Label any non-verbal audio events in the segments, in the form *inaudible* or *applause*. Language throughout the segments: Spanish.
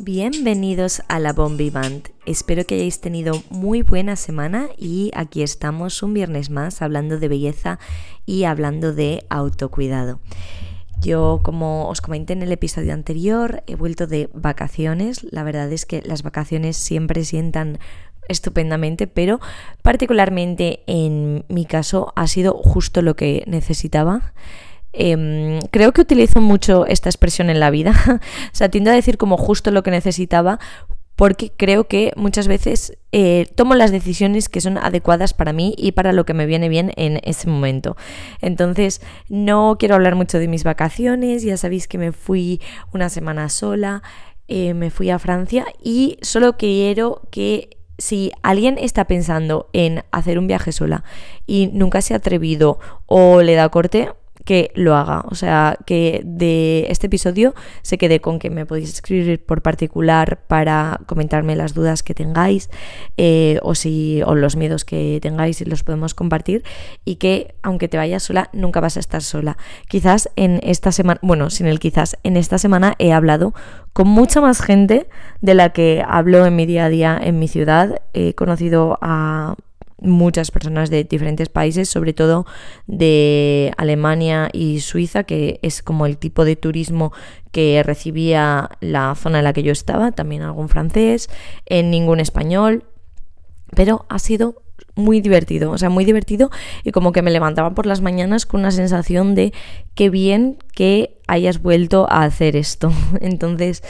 Bienvenidos a la Bombi Band. Espero que hayáis tenido muy buena semana y aquí estamos un viernes más hablando de belleza y hablando de autocuidado. Yo, como os comenté en el episodio anterior, he vuelto de vacaciones. La verdad es que las vacaciones siempre sientan estupendamente, pero particularmente en mi caso ha sido justo lo que necesitaba. Em, creo que utilizo mucho esta expresión en la vida. *laughs* o sea, tiendo a decir como justo lo que necesitaba porque creo que muchas veces eh, tomo las decisiones que son adecuadas para mí y para lo que me viene bien en ese momento. Entonces, no quiero hablar mucho de mis vacaciones, ya sabéis que me fui una semana sola, eh, me fui a Francia y solo quiero que si alguien está pensando en hacer un viaje sola y nunca se ha atrevido o le da corte, que lo haga. O sea, que de este episodio se quede con que me podéis escribir por particular para comentarme las dudas que tengáis eh, o, si, o los miedos que tengáis y los podemos compartir. Y que aunque te vayas sola, nunca vas a estar sola. Quizás en esta semana, bueno, sin el quizás, en esta semana he hablado con mucha más gente de la que hablo en mi día a día en mi ciudad. He conocido a muchas personas de diferentes países, sobre todo de Alemania y Suiza, que es como el tipo de turismo que recibía la zona en la que yo estaba, también algún francés, en ningún español, pero ha sido muy divertido, o sea, muy divertido y como que me levantaba por las mañanas con una sensación de qué bien que hayas vuelto a hacer esto. *laughs* Entonces,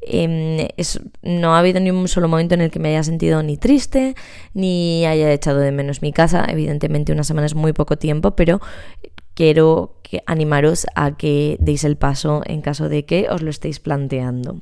Em, no ha habido ni un solo momento en el que me haya sentido ni triste, ni haya echado de menos mi casa. Evidentemente una semana es muy poco tiempo, pero quiero animaros a que deis el paso en caso de que os lo estéis planteando.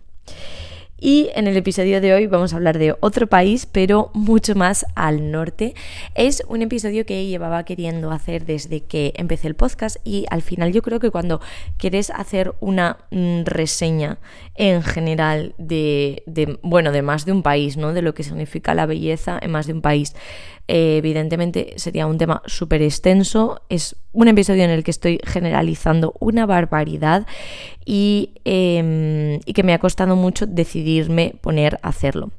Y en el episodio de hoy vamos a hablar de otro país, pero mucho más al norte. Es un episodio que llevaba queriendo hacer desde que empecé el podcast y al final yo creo que cuando quieres hacer una mm, reseña en general de, bueno, de más de un país, ¿no? De lo que significa la belleza en más de un país, eh, evidentemente sería un tema súper extenso. Es un episodio en el que estoy generalizando una barbaridad y, em, y que me ha costado mucho decidirme poner a hacerlo.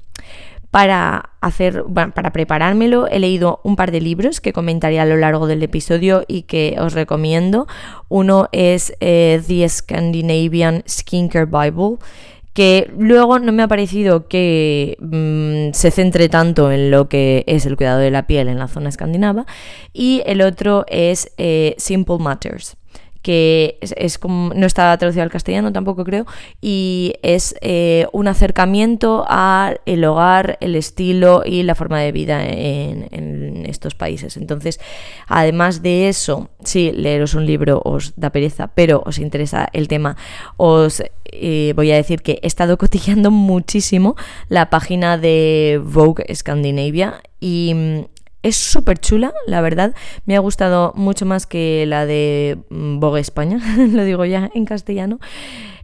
Para, hacer, para preparármelo he leído un par de libros que comentaré a lo largo del episodio y que os recomiendo. Uno es eh, The Scandinavian Skincare Bible que luego no me ha parecido que mm, se centre tanto en lo que es el cuidado de la piel en la zona escandinava, y el otro es eh, Simple Matters que es, como, no está traducido al castellano tampoco creo, y es eh, un acercamiento al hogar, el estilo y la forma de vida en, estos países. Entonces, además de eso, sí, leeros un libro os da pereza, pero os interesa el tema, os eh, voy a decir que he estado *laughs* cotilleando muchísimo la página de Vogue Scandinavia y mm, es súper chula, la verdad. Me ha gustado mucho más que la de mm, Vogue España, *laughs* lo digo ya en castellano.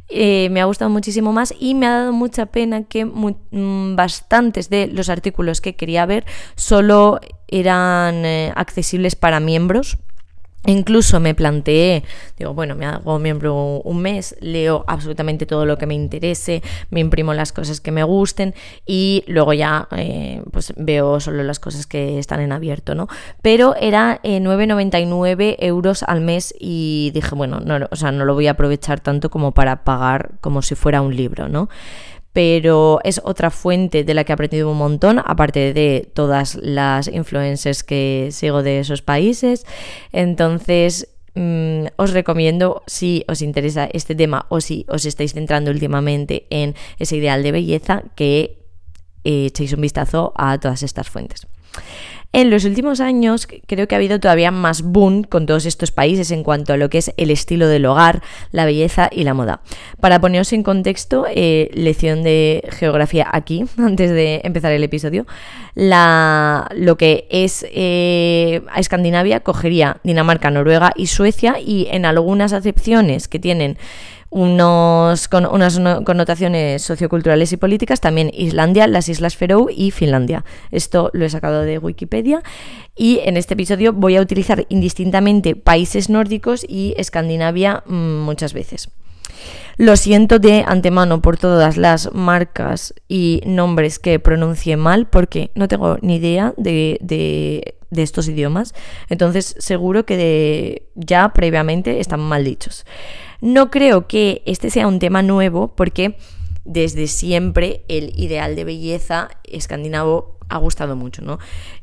Eh, me ha gustado muchísimo más y me ha dado mucha pena que mm, bastantes de los artículos que quería ver solo eran eh, accesibles para miembros Incluso me planteé, digo, bueno, me hago miembro un mes, leo absolutamente todo lo que me interese, me imprimo las cosas que me gusten y luego ya eh, pues veo solo las cosas que están en abierto, ¿no? Pero era 9,99 eh, euros al mes y dije, bueno, no, o sea, no lo voy a aprovechar tanto como para pagar como si fuera un libro, ¿no? Pero es otra fuente de la que he aprendido un montón, aparte de todas las influencers que sigo de esos países. Entonces, mm, os recomiendo, si os interesa este tema o si os estáis centrando últimamente en ese ideal de belleza, que echéis un vistazo a todas estas fuentes. En los últimos años creo que ha habido todavía más boom con todos estos países en cuanto a lo que es el estilo del hogar, la belleza y la moda. Para poneros en contexto, eh, lección de geografía aquí, *laughs* antes de empezar el episodio, lo que es eh, a Escandinavia cogería Dinamarca, Noruega y Suecia y en algunas acepciones que tienen unos, con unas connotaciones socioculturales y políticas, también Islandia, las Islas Feroe y Finlandia. Esto lo he sacado de Wikipedia y en este episodio voy a utilizar indistintamente países nórdicos y Escandinavia mm, muchas veces. Lo siento de antemano por todas las marcas y nombres que pronuncie mal porque no tengo ni idea de, de, estos idiomas. Entonces seguro que ya previamente están mal dichos. No creo que este sea un tema nuevo porque desde siempre el ideal de belleza escandinavo ha gustado mucho, ¿no?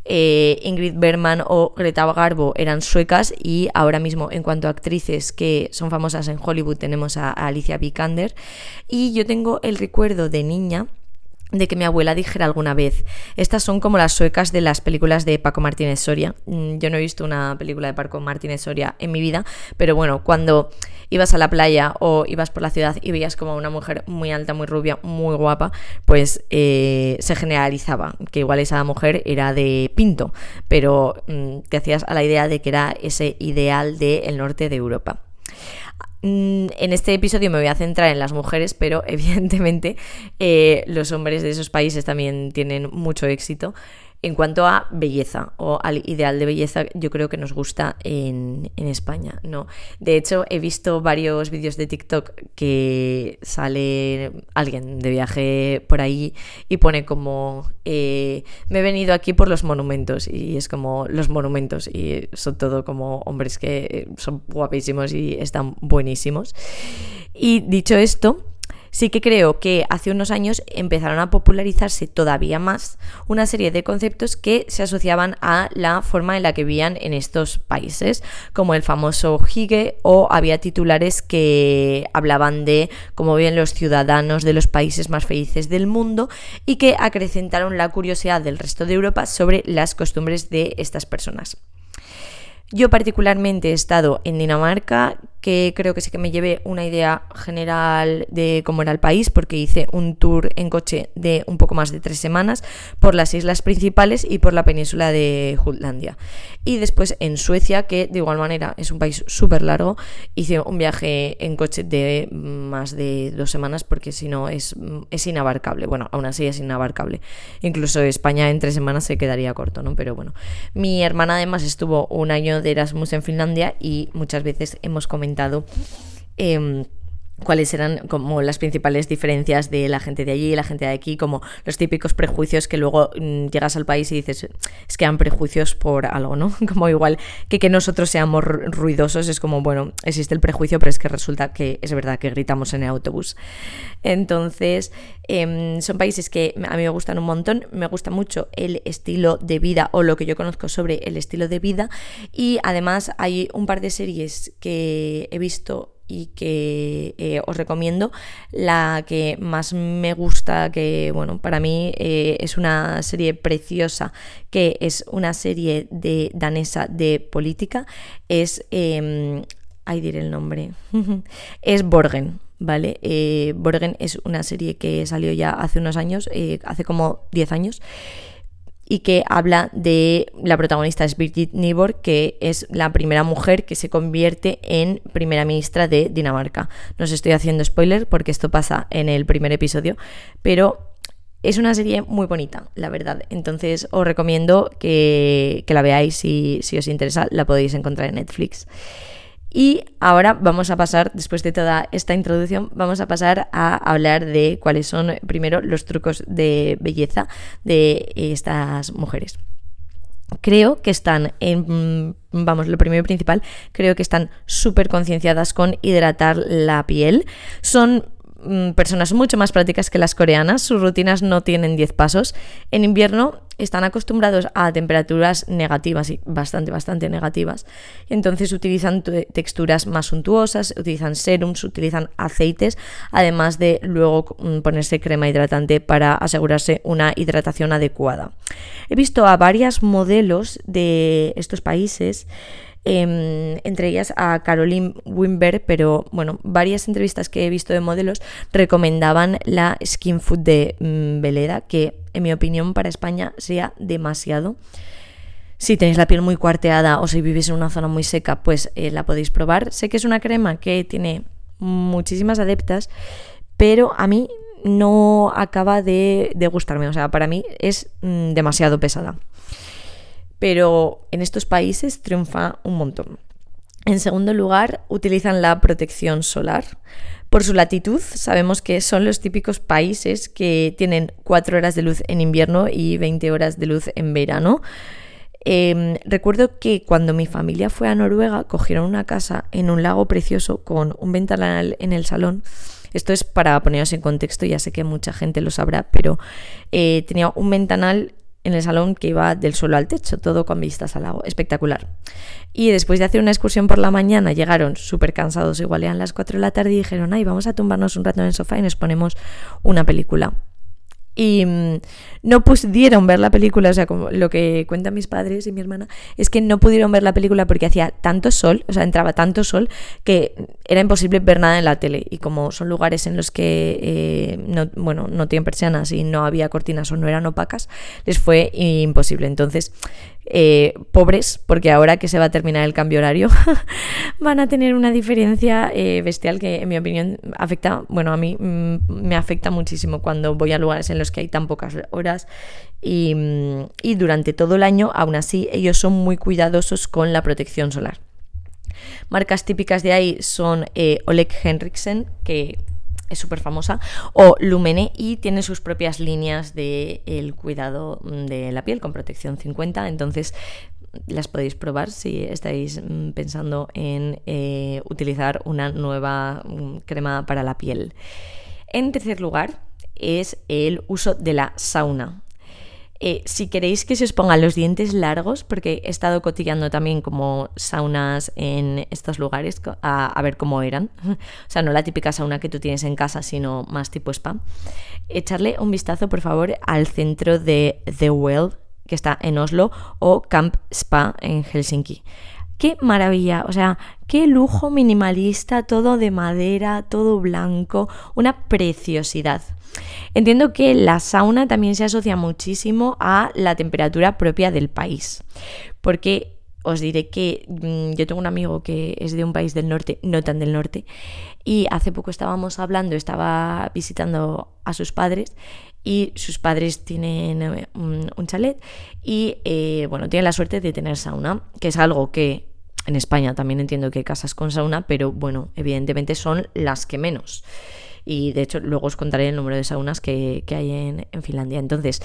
Eh, Ingrid Bergman o Greta Garbo eran suecas y ahora mismo en cuanto a actrices que son famosas en Hollywood tenemos a, a Alicia Vikander y yo tengo el recuerdo de niña de que mi abuela dijera alguna vez, estas son como las suecas de las películas de Paco Martínez Soria. Mm, yo no he visto una película de Paco Martínez Soria en mi vida, pero bueno, cuando ibas a la playa o ibas por la ciudad y veías como una mujer muy alta, muy rubia, muy guapa, pues eh, se generalizaba que igual esa mujer era de Pinto, pero mm, te hacías a la idea de que era ese ideal del norte de Europa. Mm, en este episodio me voy a centrar en las mujeres, pero *laughs* evidentemente eh, los hombres de esos países también tienen mucho éxito. En cuanto a belleza o al ideal de belleza, yo creo que nos gusta en, España, ¿no? De hecho, he visto varios vídeos de TikTok que sale alguien de viaje por ahí y pone como eh, me he venido aquí por los monumentos y es como los monumentos y son todo como hombres que son guapísimos y están buenísimos. Y dicho esto, Sí que creo que hace unos años empezaron a popularizarse todavía más una serie de conceptos que se asociaban a la forma en la que vivían en estos países, como el famoso hige o había titulares que hablaban de cómo viven los ciudadanos de los países más felices del mundo y que acrecentaron la curiosidad del resto de Europa sobre las costumbres de estas personas. Yo particularmente he estado en Dinamarca, que creo que sí que me llevé una idea general de cómo era el país, porque hice un tour en coche de un poco más de tres semanas por las islas principales y por la península de Jutlandia. Y después en Suecia, que de igual manera es un país súper largo, hice un viaje en coche de más de dos semanas, porque si no es, es inabarcable. Bueno, aún así es inabarcable. Incluso España en tres semanas se quedaría corto, ¿no? Pero bueno, mi hermana además estuvo un año de Erasmus en Finlandia y muchas veces hemos comentado Em, cuáles eran como las principales diferencias de la gente de allí y la gente de aquí, como los típicos prejuicios que luego mm, llegas al país y dices, es que han prejuicios por algo, ¿no? *laughs* Como igual que que nosotros seamos ruidosos, es como, bueno, existe el prejuicio, pero es que resulta que es verdad que gritamos en el autobús. Entonces, em, son países que a mí me gustan un montón, me gusta mucho el estilo de vida o lo que yo conozco sobre el estilo de vida y además hay un par de series que he visto y que eh, os recomiendo. La que más me gusta, que bueno, para mí eh, es una serie preciosa, que es una serie de danesa de política, es, eh, ahí diré el nombre, *laughs* es Borgen. ¿Vale? Eh, Borgen es una serie que salió ya hace unos años, hace como 10 años, y que habla de la protagonista es Birgit Nibor, que es la primera mujer que se convierte en primera ministra de Dinamarca. No os estoy haciendo spoiler porque esto pasa en el primer episodio, pero es una serie muy bonita, la verdad. Entonces os recomiendo que, la veáis si, si os interesa, la podéis encontrar en Netflix. Y ahora vamos a pasar, después de toda esta introducción, vamos a pasar a hablar de cuáles son primero los trucos de belleza de estas mujeres. Creo que están en, vamos, lo primero y principal, creo que están súper concienciadas con hidratar la piel. Son Mm, personas mucho más prácticas que las coreanas, sus rutinas no tienen 10 pasos. En invierno están acostumbrados a temperaturas negativas y bastante, bastante negativas. Entonces utilizan texturas más suntuosas, utilizan serums, utilizan aceites, además de luego mm, ponerse crema hidratante para asegurarse una hidratación adecuada. He visto a varias modelos de estos países Em, entre ellas a Caroline Wimber, pero bueno, varias entrevistas que he visto de modelos recomendaban la Skin Food de mm, Veleda, que en mi opinión para España sea demasiado. Si tenéis la piel muy cuarteada o si vivís en una zona muy seca, pues eh, la podéis probar. Sé que es una crema que tiene muchísimas adeptas, pero a mí no acaba de, gustarme. O sea, para mí es mm, demasiado pesada. Pero en estos países triunfa un montón. En segundo lugar, utilizan la protección solar. Por su latitud, sabemos que son los típicos países que tienen 4 horas de luz en invierno y 20 horas de luz en verano. Em, recuerdo que cuando mi familia fue a Noruega, cogieron una casa en un lago precioso con un ventanal en el salón. Esto es para poneros en contexto, ya sé que mucha gente lo sabrá, pero eh, tenía un ventanal en el salón que iba del suelo al techo, todo con vistas al lago, espectacular. Y después de hacer una excursión por la mañana, llegaron súper cansados, igual eran las 4 de la tarde y dijeron, ay, vamos a tumbarnos un rato en el sofá y nos ponemos una película y mm, no pudieron ver la película, o sea, como lo que cuentan mis padres y mi hermana, es que no pudieron ver la película porque hacía tanto sol, o sea, entraba tanto sol que era imposible ver nada en la tele. Y como son lugares en los que, eh, no, bueno, no tienen persianas y no había cortinas o no eran opacas, les fue imposible. Entonces, eh, pobres, porque ahora que se va a terminar el cambio horario, *laughs* van a tener una diferencia eh, bestial que en mi opinión afecta, bueno, a mí mm, me afecta muchísimo cuando voy a lugares en los que hay tan pocas horas y, mm, y durante todo el año, aún así, ellos son muy cuidadosos con la protección solar. Marcas típicas de ahí son eh, Oleg Henriksen, que es súper famosa, o Lumene y tiene sus propias líneas de el cuidado mm, de la piel con protección 50, entonces las podéis probar si estáis mm, pensando en eh, utilizar una nueva mm, crema para la piel. En tercer lugar es el uso de la sauna. Eh, si queréis que se os pongan los dientes largos, porque he estado cotillando también como saunas en estos lugares a, ver cómo eran, *laughs* o sea, no la típica sauna que tú tienes en casa, sino más tipo spa, echarle un vistazo, por favor, al centro de The Well, que está en Oslo, o Camp Spa en Helsinki. Qué maravilla, o sea, qué lujo minimalista, todo de madera, todo blanco, una preciosidad. Entiendo que la sauna también se asocia muchísimo a la temperatura propia del país, porque os diré que mm, yo tengo un amigo que es de un país del norte, no tan del norte, y hace poco estábamos hablando, estaba visitando a sus padres y sus padres tienen eh, un, chalet y eh, bueno, tienen la suerte de tener sauna, que es algo que en España también entiendo que casas con sauna, pero bueno, evidentemente son las que menos. Y de hecho, luego os contaré el número de saunas que, hay en, Finlandia. Entonces,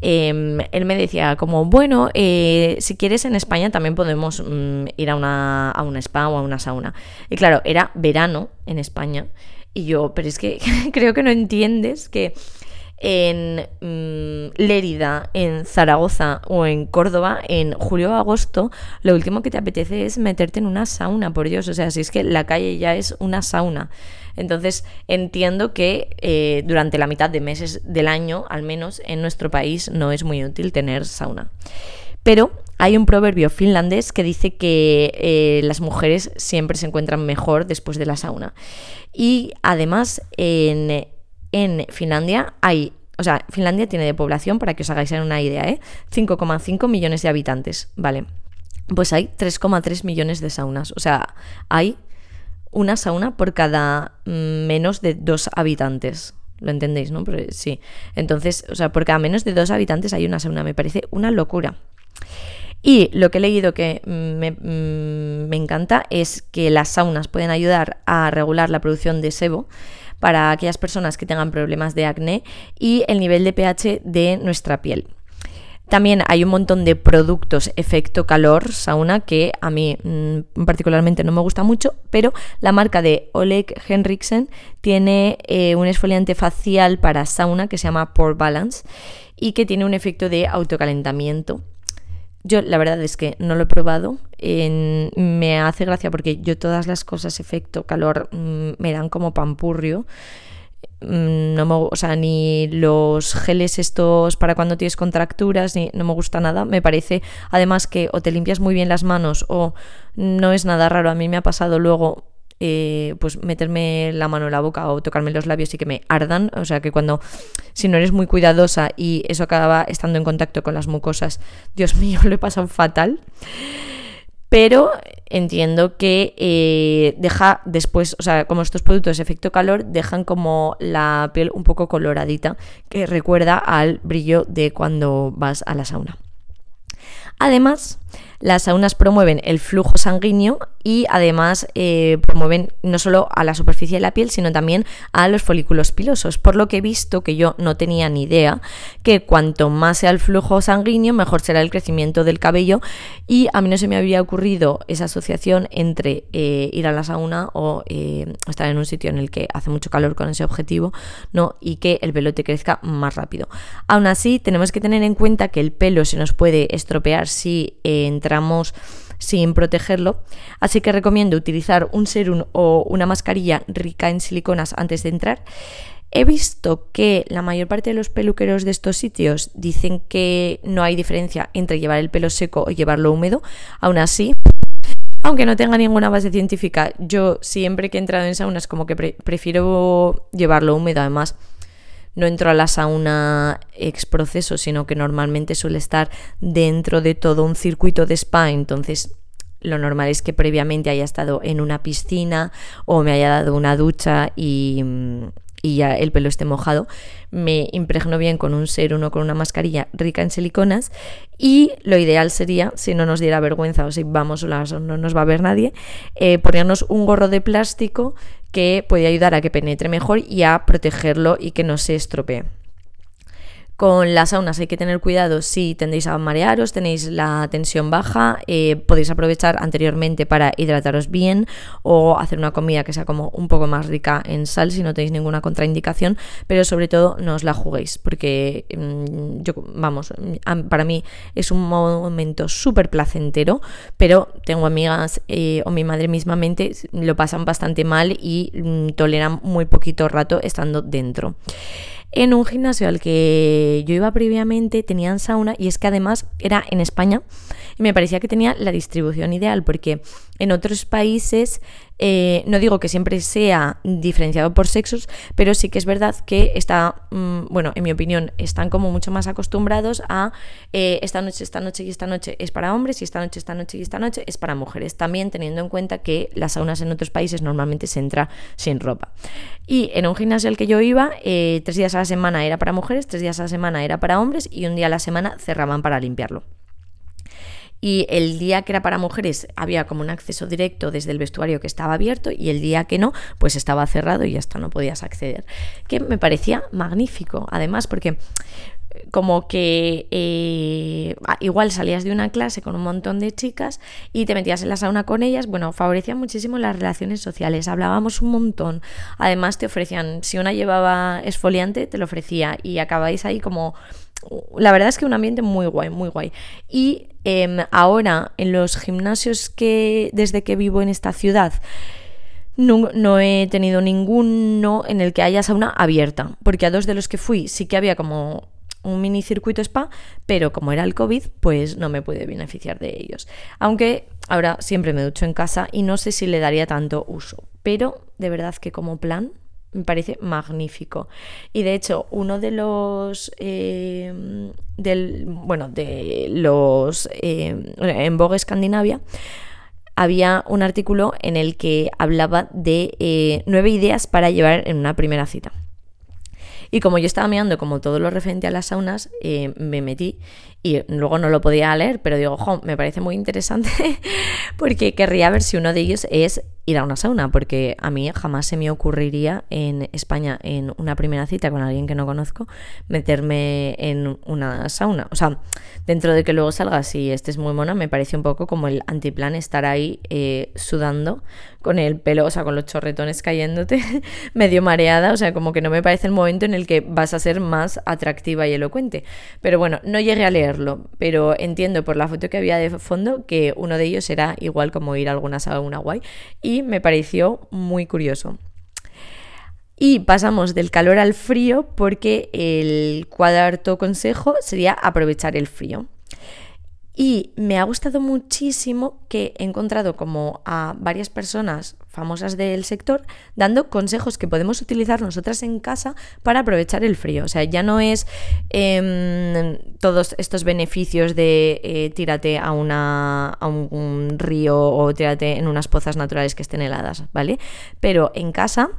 em, él me decía como, bueno, eh, si quieres en España también podemos mm, ir a una, a una spa o a una sauna. Y claro, era verano en España. Y yo, pero es que *laughs* creo que no entiendes que en mm, Lérida, en Zaragoza o en Córdoba, en julio o agosto, lo último que te apetece es meterte en una sauna, por Dios. O sea, si es que la calle ya es una sauna. Entonces entiendo que eh, durante la mitad de meses del año, al menos en nuestro país, no es muy útil tener sauna. Pero hay un proverbio finlandés que dice que eh, las mujeres siempre se encuentran mejor después de la sauna. Y además en en Finlandia hay, o sea, Finlandia tiene de población, para que os hagáis una idea, ¿eh? 5,5 millones de habitantes, ¿vale? Pues hay 3,3 millones de saunas, o sea, hay una sauna por cada mm, menos de dos habitantes. ¿Lo entendéis, no? Pero, sí. Entonces, o sea, por cada menos de dos habitantes hay una sauna. Me parece una locura. Y lo que he leído que me, mm, me, encanta es que las saunas pueden ayudar a regular la producción de sebo para aquellas personas que tengan problemas de acné y el nivel de pH de nuestra piel. También hay un montón de productos efecto calor sauna que a mí mm, particularmente no me gusta mucho, pero la marca de Oleg Henriksen tiene eh, un esfoliante facial para sauna que se llama Pore Balance y que tiene un efecto de autocalentamiento yo la verdad es que no lo he probado. Me hace gracia porque yo todas las cosas efecto calor mm, me dan como pampurrio. Mm, no me, o sea, ni los geles estos para cuando tienes contracturas, ni, no me gusta nada. Me parece además que o te limpias muy bien las manos o no es nada raro. A mí me ha pasado luego eh, pues meterme la mano en la boca o tocarme los labios y que me ardan. O sea que cuando, si no eres muy cuidadosa y eso acaba estando en contacto con las mucosas, Dios mío, *laughs* lo he pasado fatal. Pero entiendo que eh, deja después, o sea, como estos productos de efecto calor, dejan como la piel un poco coloradita, que recuerda al brillo de cuando vas a la sauna. Además, las saunas promueven el flujo sanguíneo y además eh, promueven no solo a la superficie de la piel, sino también a los folículos pilosos. Por lo que he visto, que yo no tenía ni idea, que cuanto más sea el flujo sanguíneo, mejor será el crecimiento del cabello. Y a mí no se me había ocurrido esa asociación entre eh, ir a la sauna o eh, estar en un sitio en el que hace mucho calor con ese objetivo, ¿no? Y que el pelo te crezca más rápido. Aún así, tenemos que tener en cuenta que el pelo se nos puede estropear si sin protegerlo, así que recomiendo utilizar un serum o una mascarilla rica en siliconas antes de entrar. He visto que la mayor parte de los peluqueros de estos sitios dicen que no hay diferencia entre llevar el pelo seco o llevarlo húmedo. Aún así, aunque no tenga ninguna base científica, yo siempre que he entrado en saunas como que prefiero llevarlo húmedo. Además, no entro a la sauna ex proceso, sino que normalmente suele estar dentro de todo un circuito de spa, entonces lo normal es que previamente haya estado en una piscina o me haya dado una ducha y, y ya el pelo esté mojado, me impregno bien con un serum o con una mascarilla rica en siliconas y lo ideal sería, si no nos diera vergüenza o si vamos o no nos va a ver nadie, eh, ponernos un gorro de plástico que puede ayudar a que penetre mejor y a protegerlo y que no se estropee. Con las saunas hay que tener cuidado si tendéis a marearos, tenéis la tensión baja, eh, podéis aprovechar anteriormente para hidrataros bien o hacer una comida que sea como un poco más rica en sal si no tenéis ninguna contraindicación, pero sobre todo no os la juguéis porque mm, yo, vamos, para mí es un momento súper placentero, pero tengo amigas eh, o mi madre mismamente lo pasan bastante mal y mm, toleran muy poquito rato estando dentro en un gimnasio al que yo iba previamente tenían sauna y es que además era en España y me parecía que tenía la distribución ideal porque en otros países, eh, no digo que siempre sea diferenciado por sexos, pero sí que es verdad que está, mm, bueno, en mi opinión, están como mucho más acostumbrados a eh, esta noche, esta noche y esta noche es para hombres y esta noche, esta noche y esta noche es para mujeres. También teniendo en cuenta que las saunas en otros países normalmente se entra sin ropa. Y en un gimnasio al que yo iba, eh, tres días a la semana era para mujeres, tres días a la semana era para hombres y un día a la semana cerraban para limpiarlo y el día que era para mujeres había como un acceso directo desde el vestuario que estaba abierto y el día que no, pues estaba cerrado y hasta no podías acceder. Que me parecía magnífico, además, porque como que eh, igual salías de una clase con un montón de chicas y te metías en la sauna con ellas, bueno, favorecía muchísimo las relaciones sociales, hablábamos un montón, además te ofrecían, si una llevaba esfoliante, te lo ofrecía y acabáis ahí como la verdad es que un ambiente muy guay, muy guay. Y em, ahora en los gimnasios que desde que vivo en esta ciudad, no, no, he tenido ninguno en el que haya sauna abierta, porque a dos de los que fui sí que había como un mini circuito spa, pero como era el COVID, pues no me pude beneficiar de ellos. Aunque ahora siempre me ducho en casa y no sé si le daría tanto uso, pero de verdad que como plan me parece magnífico. Y de hecho, uno de los. Eh, del, bueno, de los. Eh, en Vogue Escandinavia había un artículo en el que hablaba de eh, nueve ideas para llevar en una primera cita. Y como yo estaba mirando como todo lo referente a las saunas, me metí y luego no lo podía leer, pero digo, ojo, me parece muy interesante *laughs* porque querría ver si uno de ellos es ir a una sauna, porque a mí jamás se me ocurriría en España, en una primera cita con alguien que no conozco, meterme en una sauna. O sea, dentro de que luego salgas y estés muy mona, me parece un poco como el antiplan estar ahí eh, sudando con el pelo, o sea, con los chorretones cayéndote, *laughs* medio mareada, o sea, como que no me parece el momento en el que vas a ser más atractiva y elocuente. Pero bueno, no llegué a leerlo, pero entiendo por la foto que había de fondo que uno de ellos era igual como ir a alguna sauna guay. Y me pareció muy curioso. Y pasamos del calor al frío porque el cuarto consejo sería aprovechar el frío. Y me ha gustado muchísimo que he encontrado como a varias personas famosas del sector dando consejos que podemos utilizar nosotras en casa para aprovechar el frío. O sea, ya no es em, todos estos beneficios de eh, tírate a, una, a un río o tírate en unas pozas naturales que estén heladas, ¿vale? Pero en casa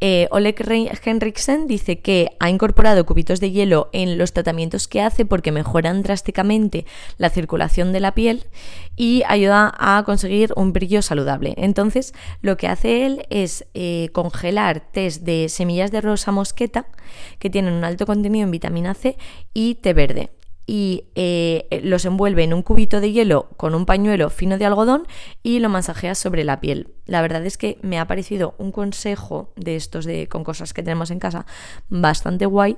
Eh, Oleg Henriksen dice que ha incorporado cubitos de hielo en los tratamientos que hace porque mejoran drásticamente la circulación de la piel y ayuda a conseguir un brillo saludable. Entonces, lo que hace él es eh, congelar test de semillas de rosa mosqueta que tienen un alto contenido en vitamina C y té verde y eh, los envuelve en un cubito de hielo con un pañuelo fino de algodón y lo masajea sobre la piel. La verdad es que me ha parecido un consejo de estos de con cosas que tenemos en casa bastante guay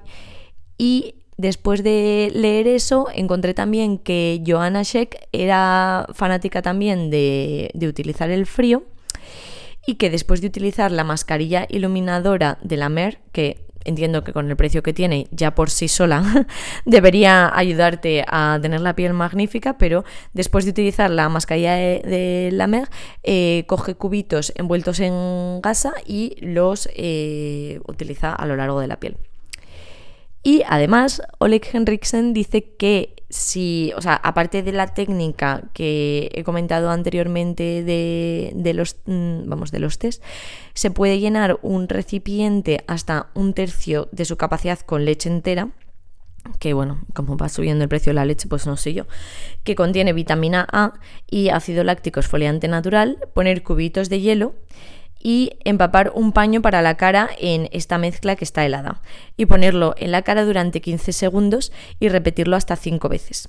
y después de leer eso encontré también que Joanna Sheck era fanática también de, de utilizar el frío y que después de utilizar la mascarilla iluminadora de la Mer, que entiendo que con el precio que tiene ya por sí sola *laughs* debería ayudarte a tener la piel magnífica, pero después de utilizar la mascarilla de, la Mer, eh, coge cubitos envueltos en gasa y los eh, utiliza a lo largo de la piel. Y además, Oleg Henriksen dice que si, o sea, aparte de la técnica que he comentado anteriormente de, los, mm, vamos, de los test, se puede llenar un recipiente hasta un tercio de su capacidad con leche entera que bueno, como va subiendo el precio de la leche, pues no sé yo, que contiene vitamina A y ácido láctico esfoliante natural, poner cubitos de hielo y empapar un paño para la cara en esta mezcla que está helada. Y ponerlo en la cara durante 15 segundos y repetirlo hasta 5 veces.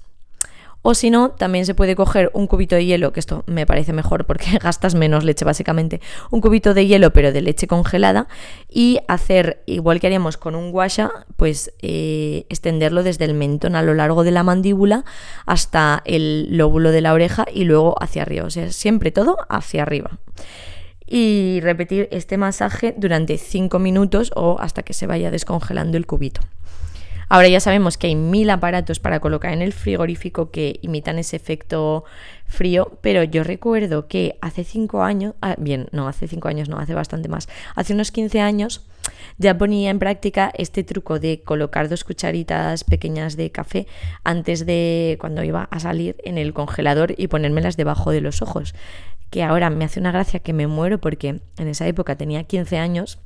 O si no, también se puede coger un cubito de hielo, que esto me parece mejor porque *laughs* gastas menos leche básicamente, un cubito de hielo pero de leche congelada y hacer, igual que haríamos con un guasha, pues eh, extenderlo desde el mentón a lo largo de la mandíbula hasta el lóbulo de la oreja y luego hacia arriba, o sea, siempre todo hacia arriba y repetir este masaje durante 5 minutos o hasta que se vaya descongelando el cubito. Ahora ya sabemos que hay mil aparatos para colocar en el frigorífico que imitan ese efecto frío, pero yo recuerdo que hace 5 años, ah, bien, no, hace 5 años no, hace bastante más, hace unos 15 años ya ponía en práctica este truco de colocar dos cucharitas pequeñas de café antes de cuando iba a salir en el congelador y ponérmelas debajo de los ojos que ahora me hace una gracia que me muero porque en esa época tenía 15 años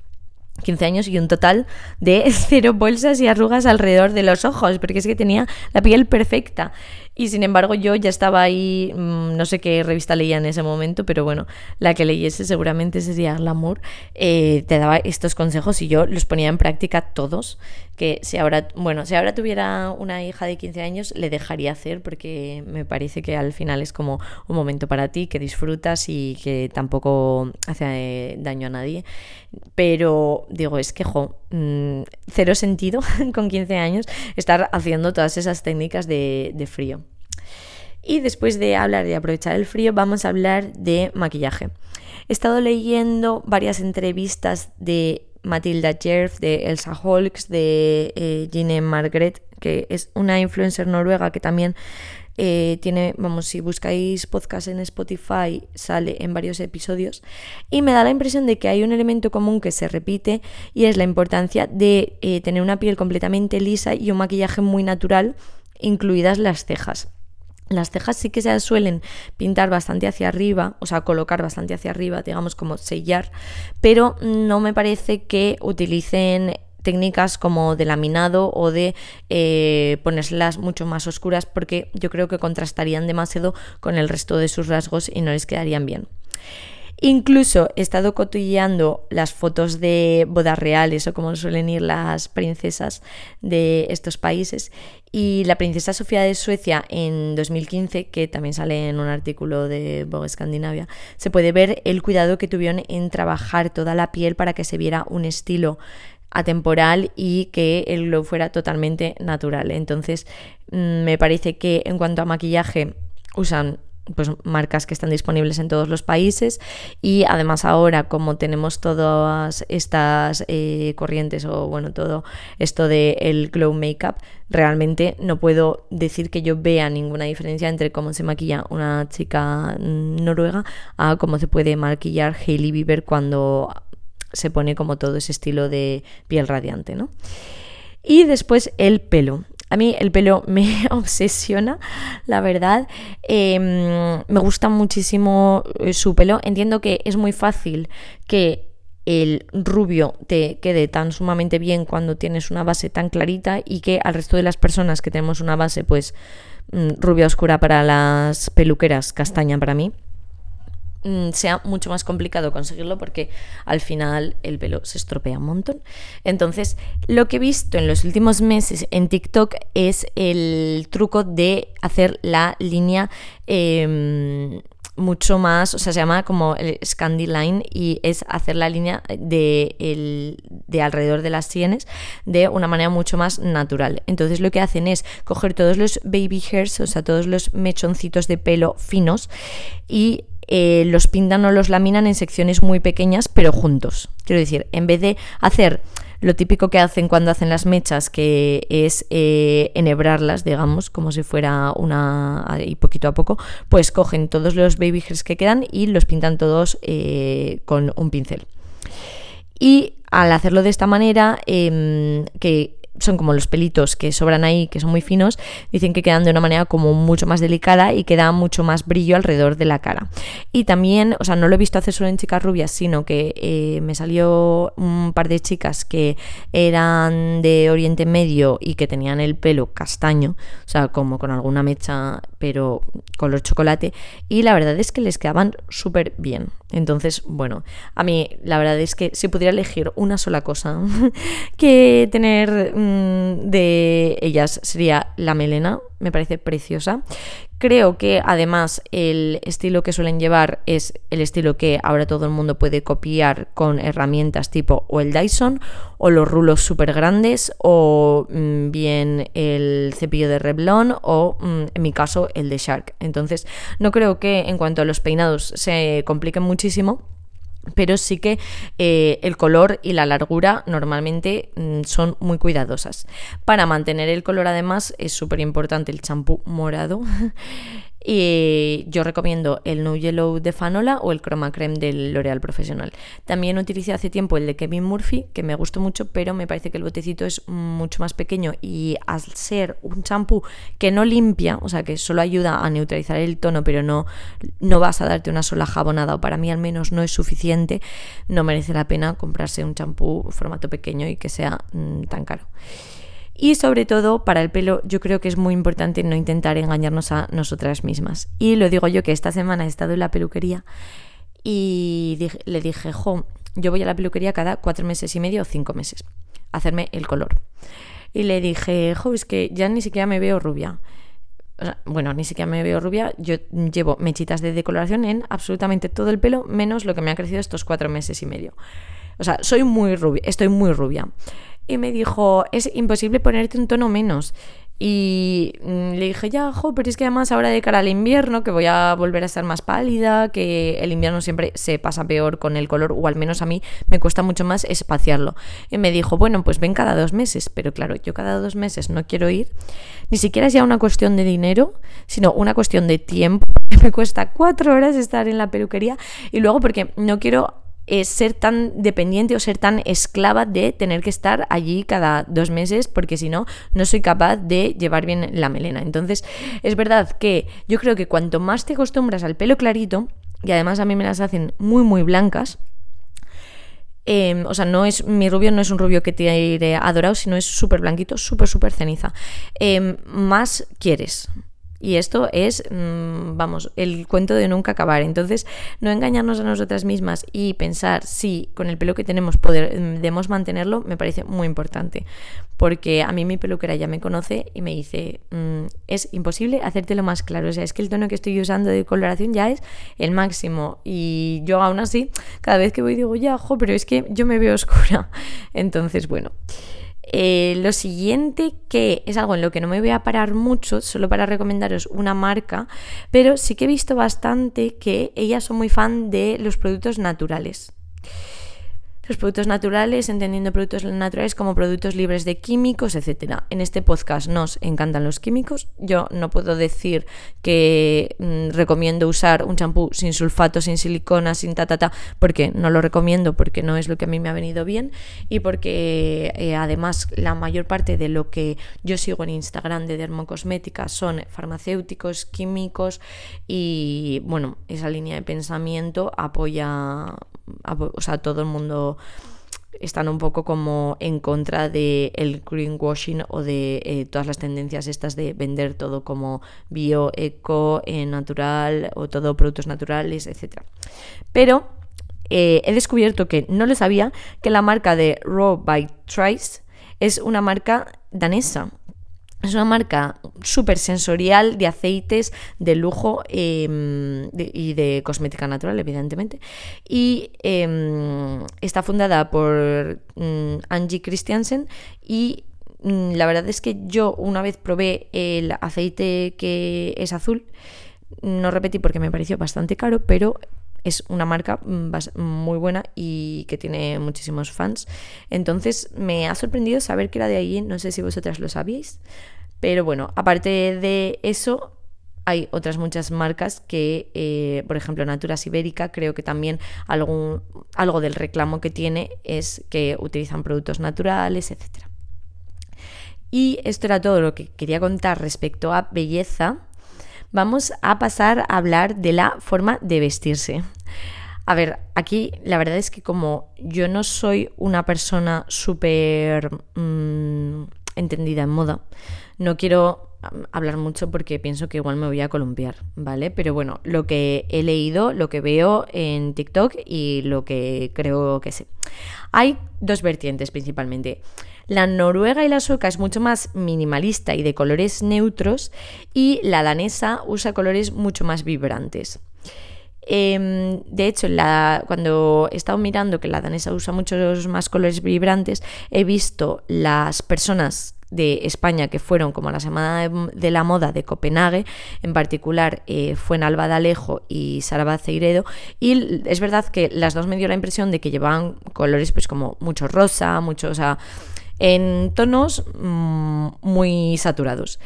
15 años y un total de *laughs* cero bolsas y arrugas alrededor de los ojos, porque es que tenía la piel perfecta. Y sin embargo yo ya estaba ahí, mm, no sé qué revista leía en ese momento, pero bueno, la que leyese seguramente sería Glamour, eh, te daba estos consejos y yo los ponía en práctica todos, que si ahora, bueno, si ahora tuviera una hija de 15 años, le dejaría hacer porque me parece que al final es como un momento para ti, que disfrutas y que tampoco hace eh, daño a nadie. Pero digo, es que, jo, mm, cero sentido *laughs* con 15 años estar haciendo todas esas técnicas de frío. Y después de hablar de aprovechar el frío, vamos a hablar de maquillaje. He estado leyendo varias entrevistas de Matilda Jerf, de Elsa Holks, de eh, Gine Margaret, que es una influencer noruega que también eh, tiene, vamos, si buscáis podcast en Spotify, sale en varios episodios. Y me da la impresión de que hay un elemento común que se repite y es la importancia de eh, tener una piel completamente lisa y un maquillaje muy natural, incluidas las cejas. Las cejas sí que se suelen pintar bastante hacia arriba, o sea, colocar bastante hacia arriba, digamos como sellar, pero no me parece que utilicen técnicas como de laminado o de eh, ponérselas mucho más oscuras porque yo creo que contrastarían demasiado con el resto de sus rasgos y no les quedarían bien. Incluso he estado cotilleando las fotos de bodas reales o como suelen ir las princesas de estos países y la princesa Sofía de Suecia en 2015, que también sale en un artículo de Vogue Escandinavia, se puede ver el cuidado que tuvieron en trabajar toda la piel para que se viera un estilo atemporal y que el glow fuera totalmente natural. Entonces, mm, me parece que en cuanto a maquillaje usan pues marcas que están disponibles en todos los países y además ahora como tenemos todas estas eh, corrientes o bueno todo esto de el glow makeup realmente no puedo decir que yo vea ninguna diferencia entre cómo se maquilla una chica noruega a cómo se puede maquillar Hailey Bieber cuando se pone como todo ese estilo de piel radiante ¿no? y después el pelo a mí el pelo *laughs* me obsesiona, la verdad. Em, me gusta muchísimo eh, su pelo. Entiendo que es muy fácil que el rubio te quede tan sumamente bien cuando tienes una base tan clarita y que al resto de las personas que tenemos una base pues mm, rubia oscura para las peluqueras, castaña para mí, sea mucho más complicado conseguirlo porque al final el pelo se estropea un montón. Entonces, lo que he visto en los últimos meses en TikTok es el truco de hacer la línea em, mucho más, o sea, se llama como el Scandi Line y es hacer la línea de, el, de alrededor de las sienes de una manera mucho más natural. Entonces lo que hacen es coger todos los baby hairs, o sea, todos los mechoncitos de pelo finos y eh, los pintan o los laminan en secciones muy pequeñas pero juntos. Quiero decir, en vez de hacer lo típico que hacen cuando hacen las mechas, que es eh, enhebrarlas, digamos, como si fuera una... y poquito a poco, pues cogen todos los baby hairs que quedan y los pintan todos eh, con un pincel. Y al hacerlo de esta manera, em, que son como los pelitos que sobran ahí, que son muy finos, dicen que quedan de una manera como mucho más delicada y que da mucho más brillo alrededor de la cara. Y también, o sea, no lo he visto hacer solo en chicas rubias, sino que eh, me salió un par de chicas que eran de Oriente Medio y que tenían el pelo castaño, o sea, como con alguna mecha, pero color chocolate, y la verdad es que les quedaban súper bien. Entonces, bueno, a mí la verdad es que si pudiera elegir una sola cosa *laughs* que tener mm, de ellas sería la melena, me parece preciosa. Creo que además el estilo que suelen llevar es el estilo que ahora todo el mundo puede copiar con herramientas tipo o el Dyson o los rulos súper grandes o mm, bien el cepillo de Revlon o mm, en mi caso el de Shark. Entonces no creo que en cuanto a los peinados se compliquen muchísimo pero sí que eh, el color y la largura normalmente mm, son muy cuidadosas. Para mantener el color además es súper importante el champú morado *laughs* Y yo recomiendo el No Yellow de Fanola o el Chroma Creme del L'Oreal Profesional. También utilicé hace tiempo el de Kevin Murphy, que me gustó mucho, pero me parece que el botecito es mucho más pequeño y al ser un champú que no limpia, o sea, que solo ayuda a neutralizar el tono, pero no, no vas a darte una sola jabonada, o para mí al menos no es suficiente, no merece la pena comprarse un champú formato pequeño y que sea mm, tan caro. Y sobre todo para el pelo yo creo que es muy importante no intentar engañarnos a nosotras mismas. Y lo digo yo que esta semana he estado en la peluquería y le dije, jo, yo voy a la peluquería cada cuatro meses y medio o cinco meses a hacerme el color. Y le dije, jo, es que ya ni siquiera me veo rubia. bueno, ni siquiera me veo rubia. Yo llevo mechitas de decoloración en absolutamente todo el pelo, menos lo que me ha crecido estos cuatro meses y medio. O sea, soy muy rubia, estoy muy rubia y me dijo, es imposible ponerte un tono menos. Y mm, le dije, ya, jo, pero es que además ahora de cara al invierno, que voy a volver a estar más pálida, que el invierno siempre se pasa peor con el color, o al menos a mí me cuesta mucho más espaciarlo. Y me dijo, bueno, pues ven cada dos meses, pero claro, yo cada dos meses no quiero ir. Ni siquiera es ya una cuestión de dinero, sino una cuestión de tiempo. *laughs* Me cuesta cuatro horas estar en la peluquería y luego porque no quiero es ser tan dependiente o ser tan esclava de tener que estar allí cada dos meses porque si no, no soy capaz de llevar bien la melena. Entonces, es verdad que yo creo que cuanto más te acostumbras al pelo clarito, y además a mí me las hacen muy, muy blancas, em, o sea, no es mi rubio no es un rubio que te iré adorado, sino es súper blanquito, súper, súper ceniza. Em, más quieres, y esto es, mm, vamos, el cuento de nunca acabar. Entonces, no engañarnos a nosotras mismas y pensar si con el pelo que tenemos podemos mantenerlo, me parece muy importante. Porque a mí mi peluquera ya me conoce y me dice, mm, es imposible hacértelo más claro. O sea, es que el tono que estoy usando de coloración ya es el máximo. Y yo aún así, cada vez que voy digo, ya, jo, pero es que yo me veo oscura. *laughs* Entonces, bueno. Eh, lo siguiente que es algo en lo que no me voy a parar mucho, solo para recomendaros una marca, pero sí que he visto bastante que ellas son muy fan de los productos naturales los productos naturales, entendiendo productos naturales como productos libres de químicos, etc. En este podcast nos encantan los químicos. Yo no puedo decir que mm, recomiendo usar un champú sin sulfato, sin silicona, sin ta, ta, ta, porque no lo recomiendo, porque no es lo que a mí me ha venido bien y porque eh, además la mayor parte de lo que yo sigo en Instagram de dermocosmética son farmacéuticos, químicos y bueno, esa línea de pensamiento apoya o sea, todo el mundo están un poco como en contra del el greenwashing o de eh, todas las tendencias estas de vender todo como bio, eco, eh, natural o todo productos naturales, etc. Pero eh, he descubierto que no lo sabía, que la marca de Raw by Trice es una marca danesa. Es una marca súper sensorial de aceites de lujo em, y de cosmética natural, evidentemente. Y em, está fundada por mm, Angie Christiansen y mm, la verdad es que yo una vez probé el aceite que es azul, no repetí porque me pareció bastante caro, pero es una marca mm, muy buena y que tiene muchísimos fans. Entonces me ha sorprendido saber que era de ahí, no sé si vosotras lo sabíais. Pero bueno, aparte de eso, hay otras muchas marcas que, eh, por ejemplo, Natura Ibérica, creo que también algún, algo del reclamo que tiene es que utilizan productos naturales, etc. Y esto era todo lo que quería contar respecto a belleza vamos a pasar a hablar de la forma de vestirse. A ver, aquí la verdad es que como yo no soy una persona súper mm, entendida en moda, no quiero hablar mucho porque pienso que igual me voy a columpiar, ¿vale? Pero bueno, lo que he leído, lo que veo en TikTok y lo que creo que sé. Hay dos vertientes principalmente. La noruega y la sueca es mucho más minimalista y de colores neutros y la danesa usa colores mucho más vibrantes. Em, de hecho, cuando he estado mirando que la danesa usa muchos más colores vibrantes, he visto las personas de España que fueron como la Semana de, la Moda de Copenhague, en particular eh, fue en Alba de Alejo y Sara Baceiredo, y es verdad que las dos me dio la impresión de que llevaban colores pues como mucho rosa, mucho, en tonos mm, muy saturados.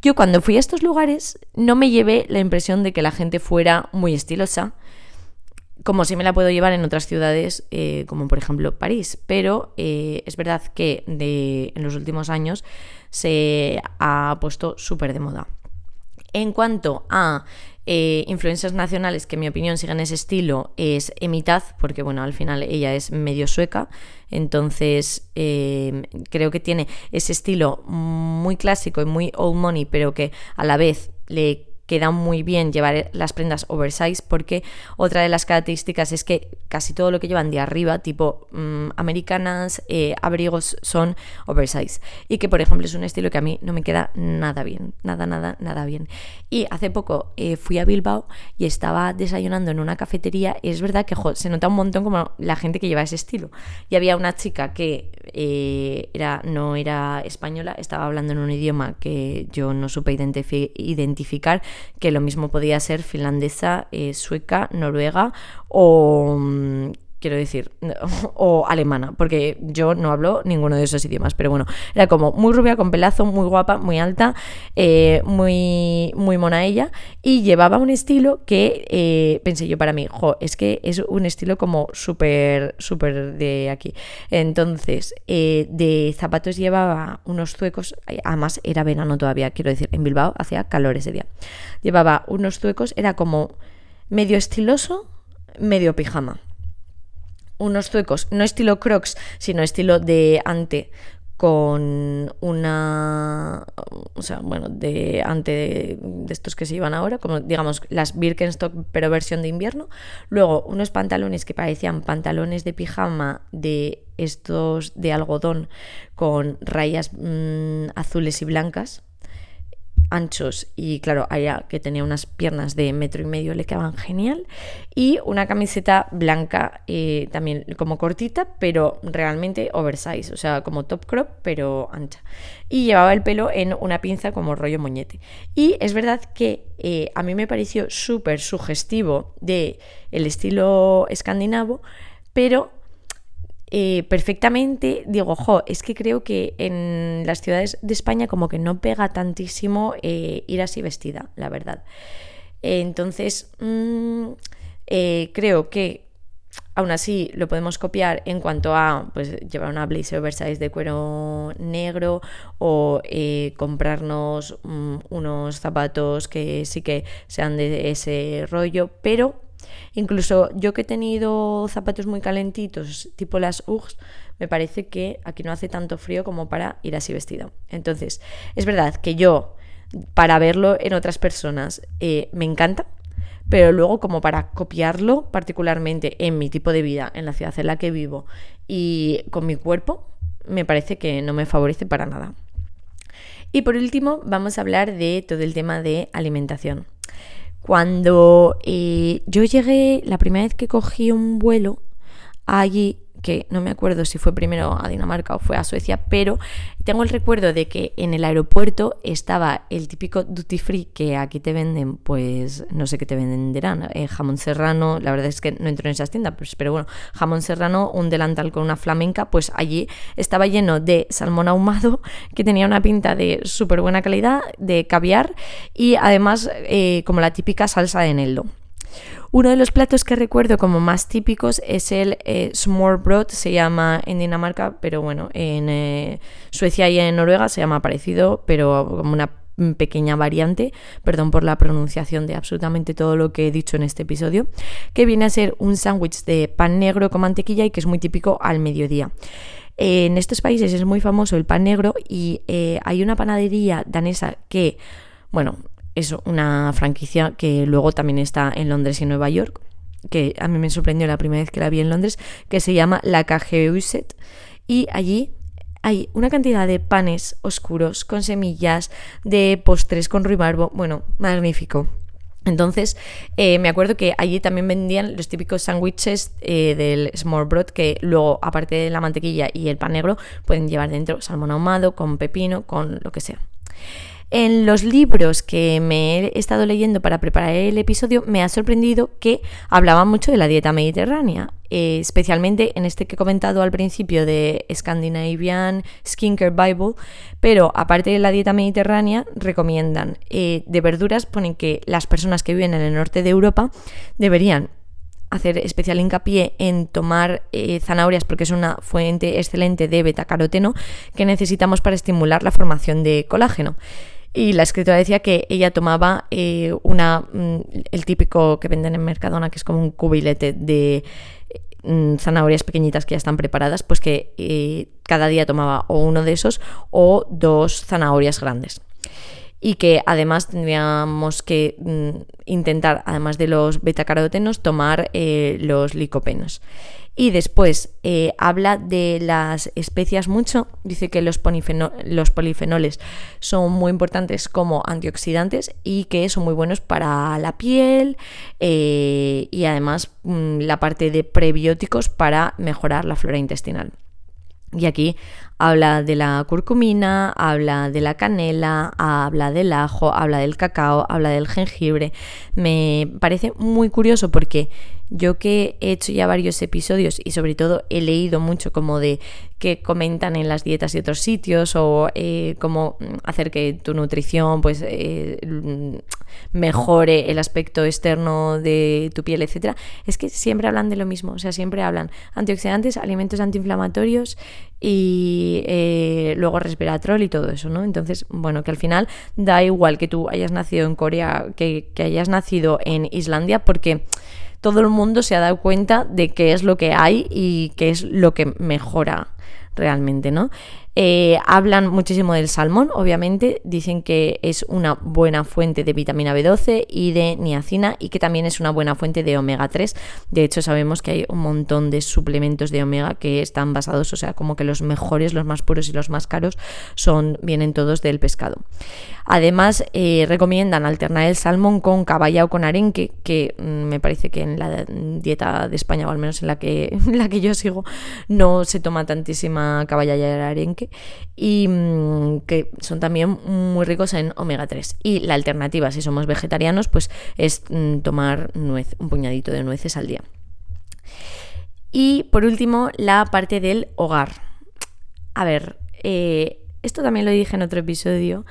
Yo cuando fui a estos lugares no me llevé la impresión de que la gente fuera muy estilosa, como si me la puedo llevar en otras ciudades, eh, como por ejemplo París. Pero eh, es verdad que en los últimos años se ha puesto súper de moda. En cuanto a eh, influencias nacionales que en mi opinión siguen ese estilo es Emitaz, porque bueno, al final ella es medio sueca, entonces eh, creo que tiene ese estilo muy clásico y muy old money, pero que a la vez le queda muy bien llevar las prendas oversize porque otra de las características es que casi todo lo que llevan de arriba, tipo mm, americanas, eh, abrigos, son oversize. Y que, por ejemplo, es un estilo que a mí no me queda nada bien, nada, nada, nada bien. Y hace poco eh, fui a Bilbao y estaba desayunando en una cafetería es verdad que se nota un montón como la gente que lleva ese estilo. Y había una chica que eh, era, no era española, estaba hablando en un idioma que yo no supe identificar que lo mismo podía ser finlandesa, eh, sueca, noruega o mm, quiero decir, *laughs* o alemana, porque yo no hablo ninguno de esos idiomas, pero bueno, era como muy rubia, con pelazo, muy guapa, muy alta, eh, muy, muy mona ella, y llevaba un estilo que eh, pensé yo para mí, jo, es que es un estilo como súper, súper de aquí. Entonces, eh, de zapatos llevaba unos zuecos, además era verano todavía, quiero decir, en Bilbao hacía calor ese día. Llevaba unos zuecos, era como medio estiloso, medio pijama unos zuecos, no estilo crocs, sino estilo de ante, con una, o sea, bueno, de ante de, estos que se llevan ahora, como digamos las Birkenstock pero versión de invierno. Luego unos pantalones que parecían pantalones de pijama de estos de algodón con rayas mm, azules y blancas, anchos y claro, allá que tenía unas piernas de metro y medio le quedaban genial. Y una camiseta blanca eh, también como cortita pero realmente oversize, o sea como top crop pero ancha. Y llevaba el pelo en una pinza como rollo moñete. Y es verdad que eh, a mí me pareció súper sugestivo de el estilo escandinavo pero eh, perfectamente, digo, jo, es que creo que en las ciudades de España como que no pega tantísimo eh, ir así vestida, la verdad. entonces, mm, eh, creo que aún así lo podemos copiar en cuanto a pues, llevar una blazer oversize de cuero negro o comprarnos mm, unos zapatos que sí que sean de ese rollo, pero Incluso yo que he tenido zapatos muy calentitos, tipo las Uggs, me parece que aquí no hace tanto frío como para ir así vestido. Entonces, es verdad que yo, para verlo en otras personas, eh, me encanta, pero luego como para copiarlo particularmente en mi tipo de vida, en la ciudad en la que vivo y con mi cuerpo, me parece que no me favorece para nada. Y por último, vamos a hablar de todo el tema de alimentación. Cuando eh, yo llegué, la primera vez que cogí un vuelo allí, que no me acuerdo si fue primero a Dinamarca o fue a Suecia, pero tengo el recuerdo de que en el aeropuerto estaba el típico duty free que aquí te venden, pues no sé qué te venderán, eh, jamón serrano, la verdad es que no entro en esas tiendas, pues, pero bueno, jamón serrano, un delantal con una flamenca, pues allí estaba lleno de salmón ahumado *laughs* que tenía una pinta de súper buena calidad, de caviar y además eh, como la típica salsa de eneldo. Uno de los platos que recuerdo como más típicos es el eh, se llama en Dinamarca, pero bueno, en eh, Suecia y en Noruega se llama parecido, pero como una pequeña variante, perdón por la pronunciación de absolutamente todo lo que he dicho en este episodio, que viene a ser un sándwich de pan negro con mantequilla y que es muy típico al mediodía. En estos países es muy famoso el pan negro y eh, hay una panadería danesa que, bueno, es una franquicia que luego también está en Londres y Nueva York, que a mí me sorprendió la primera vez que la vi en Londres, que se llama La Cajeuset. Y allí hay una cantidad de panes oscuros con semillas, de postres con ruibarbo, bueno, magnífico. Entonces, eh, me acuerdo que allí también vendían los típicos sándwiches eh, del small bread que luego, aparte de la mantequilla y el pan negro, pueden llevar dentro salmón ahumado, con pepino, con lo que sea. En los libros que me he estado leyendo para preparar el episodio me ha sorprendido que hablaban mucho de la dieta mediterránea, eh, especialmente en este que he comentado al principio de Scandinavian Skincare Bible, pero aparte de la dieta mediterránea recomiendan eh, de verduras, ponen que las personas que viven en el norte de Europa deberían hacer especial hincapié en tomar eh, zanahorias porque es una fuente excelente de betacaroteno que necesitamos para estimular la formación de colágeno. Y la escritora decía que ella tomaba eh, una, mm, el típico que venden en Mercadona, que es como un cubilete de mm, zanahorias pequeñitas que ya están preparadas, pues que eh, cada día tomaba o uno de esos o dos zanahorias grandes. Y que además tendríamos que mm, intentar, además de los betacarotenos, tomar eh, los licopenos. Y después eh, habla de las especias mucho, dice que los, polifenoles son muy importantes como antioxidantes y que son muy buenos para la piel eh, y además mm, la parte de prebióticos para mejorar la flora intestinal. Y aquí habla de la curcumina, habla de la canela, habla del ajo, habla del cacao, habla del jengibre. Me parece muy curioso porque yo que he hecho ya varios episodios y sobre todo he leído mucho como de que comentan en las dietas de otros sitios o eh, cómo hacer que tu nutrición pues eh, mejore el aspecto externo de tu piel, etcétera, es que siempre hablan de lo mismo, o sea, siempre hablan antioxidantes, alimentos antiinflamatorios y eh, luego resveratrol y todo eso, ¿no? Entonces, bueno, que al final da igual que tú hayas nacido en Corea, que hayas nacido en Islandia, porque todo el mundo se ha dado cuenta de qué es lo que hay y qué es lo que mejora realmente, ¿no? Eh, hablan muchísimo del salmón, obviamente, dicen que es una buena fuente de vitamina B12 y de niacina y que también es una buena fuente de omega 3. De hecho, sabemos que hay un montón de suplementos de omega que están basados, o sea, como que los mejores, los más puros y los más caros son vienen todos del pescado. Además, eh, recomiendan alternar el salmón con caballa o con arenque, que mm, me parece que en la dieta de España, o al menos en la que, *laughs* la que yo sigo, no se toma tantísima caballa y arenque, y mm, que son también muy ricos en omega 3. Y la alternativa, si somos vegetarianos, pues es mm, tomar nuez, un puñadito de nueces al día. Y por último, la parte del hogar. A ver, eh, esto también lo dije en otro episodio.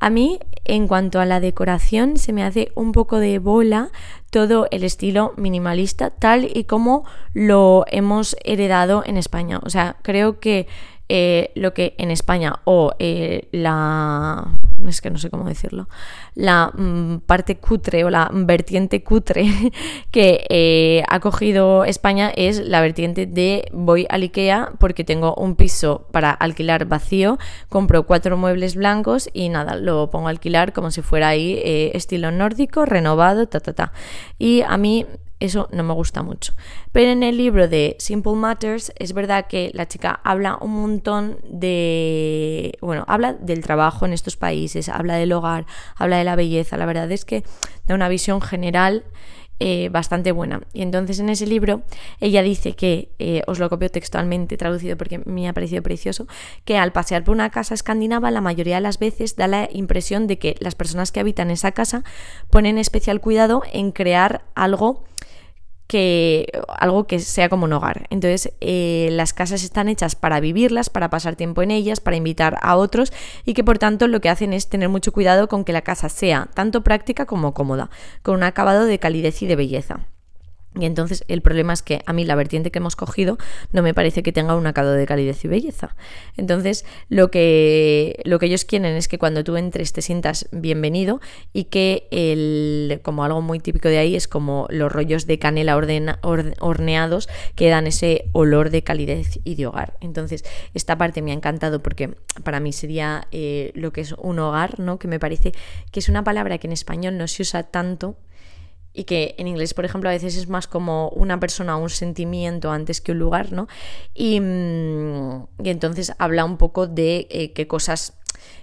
A mí, en cuanto a la decoración, se me hace un poco de bola todo el estilo minimalista tal y como lo hemos heredado en España. O sea, creo que eh, lo que en España o eh, la es que no sé cómo decirlo, la mm, parte cutre o la vertiente cutre *laughs* que eh, ha cogido España es la vertiente de voy al Ikea porque tengo un piso para alquilar vacío, compro cuatro muebles blancos y nada, lo pongo a alquilar como si fuera ahí estilo nórdico, renovado, ta, ta, ta. Y a mí eso no me gusta mucho. Pero en el libro de Simple Matters es verdad que la chica habla un montón de... Bueno, habla del trabajo en estos países, habla del hogar, habla de la belleza. La verdad es que da una visión general eh, bastante buena. Y entonces en ese libro ella dice que, eh, os lo copio textualmente traducido porque me ha parecido precioso, que al pasear por una casa escandinava la mayoría de las veces da la impresión de que las personas que habitan esa casa ponen especial cuidado en crear algo que algo que sea como un hogar. Entonces, eh, las casas están hechas para vivirlas, para pasar tiempo en ellas, para invitar a otros y que por tanto lo que hacen es tener mucho cuidado con que la casa sea tanto práctica como cómoda, con un acabado de calidez y de belleza. Y entonces el problema es que a mí la vertiente que hemos cogido no me parece que tenga un acabado de calidez y belleza. Entonces lo que, lo que ellos quieren es que cuando tú entres te sientas bienvenido y que el, como algo muy típico de ahí es como los rollos de canela horneados que dan ese olor de calidez y de hogar. Entonces esta parte me ha encantado porque para mí sería eh, lo que es un hogar, ¿no? que me parece que es una palabra que en español no se usa tanto y que en inglés, por ejemplo, a veces es más como una persona o un sentimiento antes que un lugar, ¿no? Y, mm, entonces habla un poco de eh, qué cosas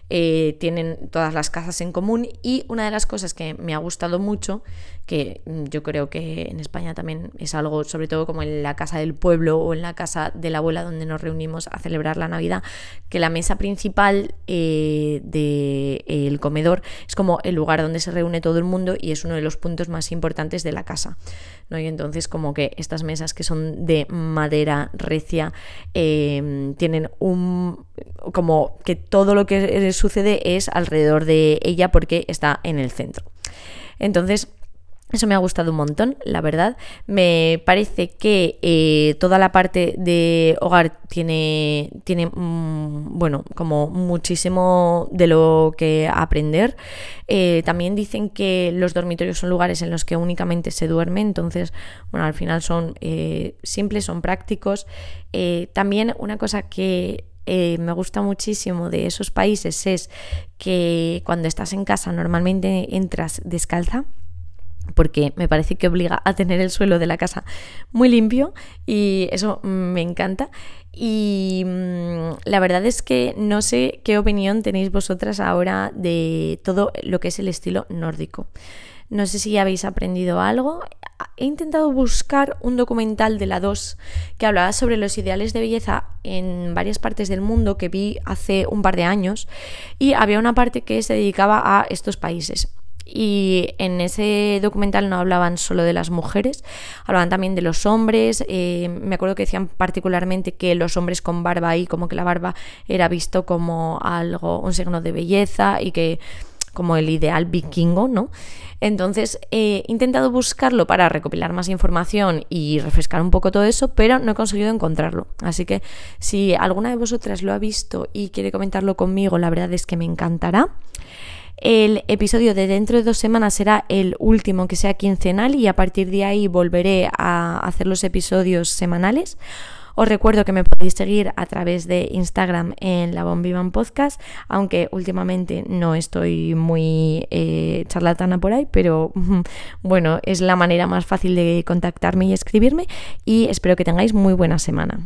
eh, tienen todas las casas en común y una de las cosas que me ha gustado mucho, que mm, yo creo que en España también es algo, sobre todo como en la casa del pueblo o en la casa de la abuela donde nos reunimos a celebrar la Navidad, que la mesa principal eh, del eh, comedor es como el lugar donde se reúne todo el mundo y es uno de los puntos más importantes de la casa. ¿no? Y entonces como que estas mesas que son de madera recia tienen un como que todo lo que sucede es alrededor de ella porque está en el centro. Entonces, eso me ha gustado un montón, la verdad. Me parece que eh, toda la parte de hogar tiene, tiene mm, bueno, como muchísimo de lo que aprender. Eh, también dicen que los dormitorios son lugares en los que únicamente se duerme, entonces, bueno, al final son eh, simples, son prácticos. también una cosa que eh, me gusta muchísimo de esos países es que cuando estás en casa normalmente entras descalza porque me parece que obliga a tener el suelo de la casa muy limpio y eso me encanta. Y mm, la verdad es que no sé qué opinión tenéis vosotras ahora de todo lo que es el estilo nórdico. No sé si habéis aprendido algo. He intentado buscar un documental de la 2 que hablaba sobre los ideales de belleza en varias partes del mundo que vi hace un par de años y había una parte que se dedicaba a estos países. Y en ese documental no hablaban solo de las mujeres, hablaban también de los hombres. Eh, me acuerdo que decían particularmente que los hombres con barba y como que la barba era visto como algo, un signo de belleza y que como el ideal vikingo, ¿no? Entonces he intentado buscarlo para recopilar más información y refrescar un poco todo eso, pero no he conseguido encontrarlo. Así que si alguna de vosotras lo ha visto y quiere comentarlo conmigo, la verdad es que me encantará. El episodio de dentro de dos semanas será el último que sea quincenal y a partir de ahí volveré a hacer los episodios semanales. Os recuerdo que me podéis seguir a través de Instagram en la Bombivan Podcast, aunque últimamente no estoy muy eh, charlatana por ahí, pero *laughs* bueno, es la manera más fácil de contactarme y escribirme y espero que tengáis muy buena semana.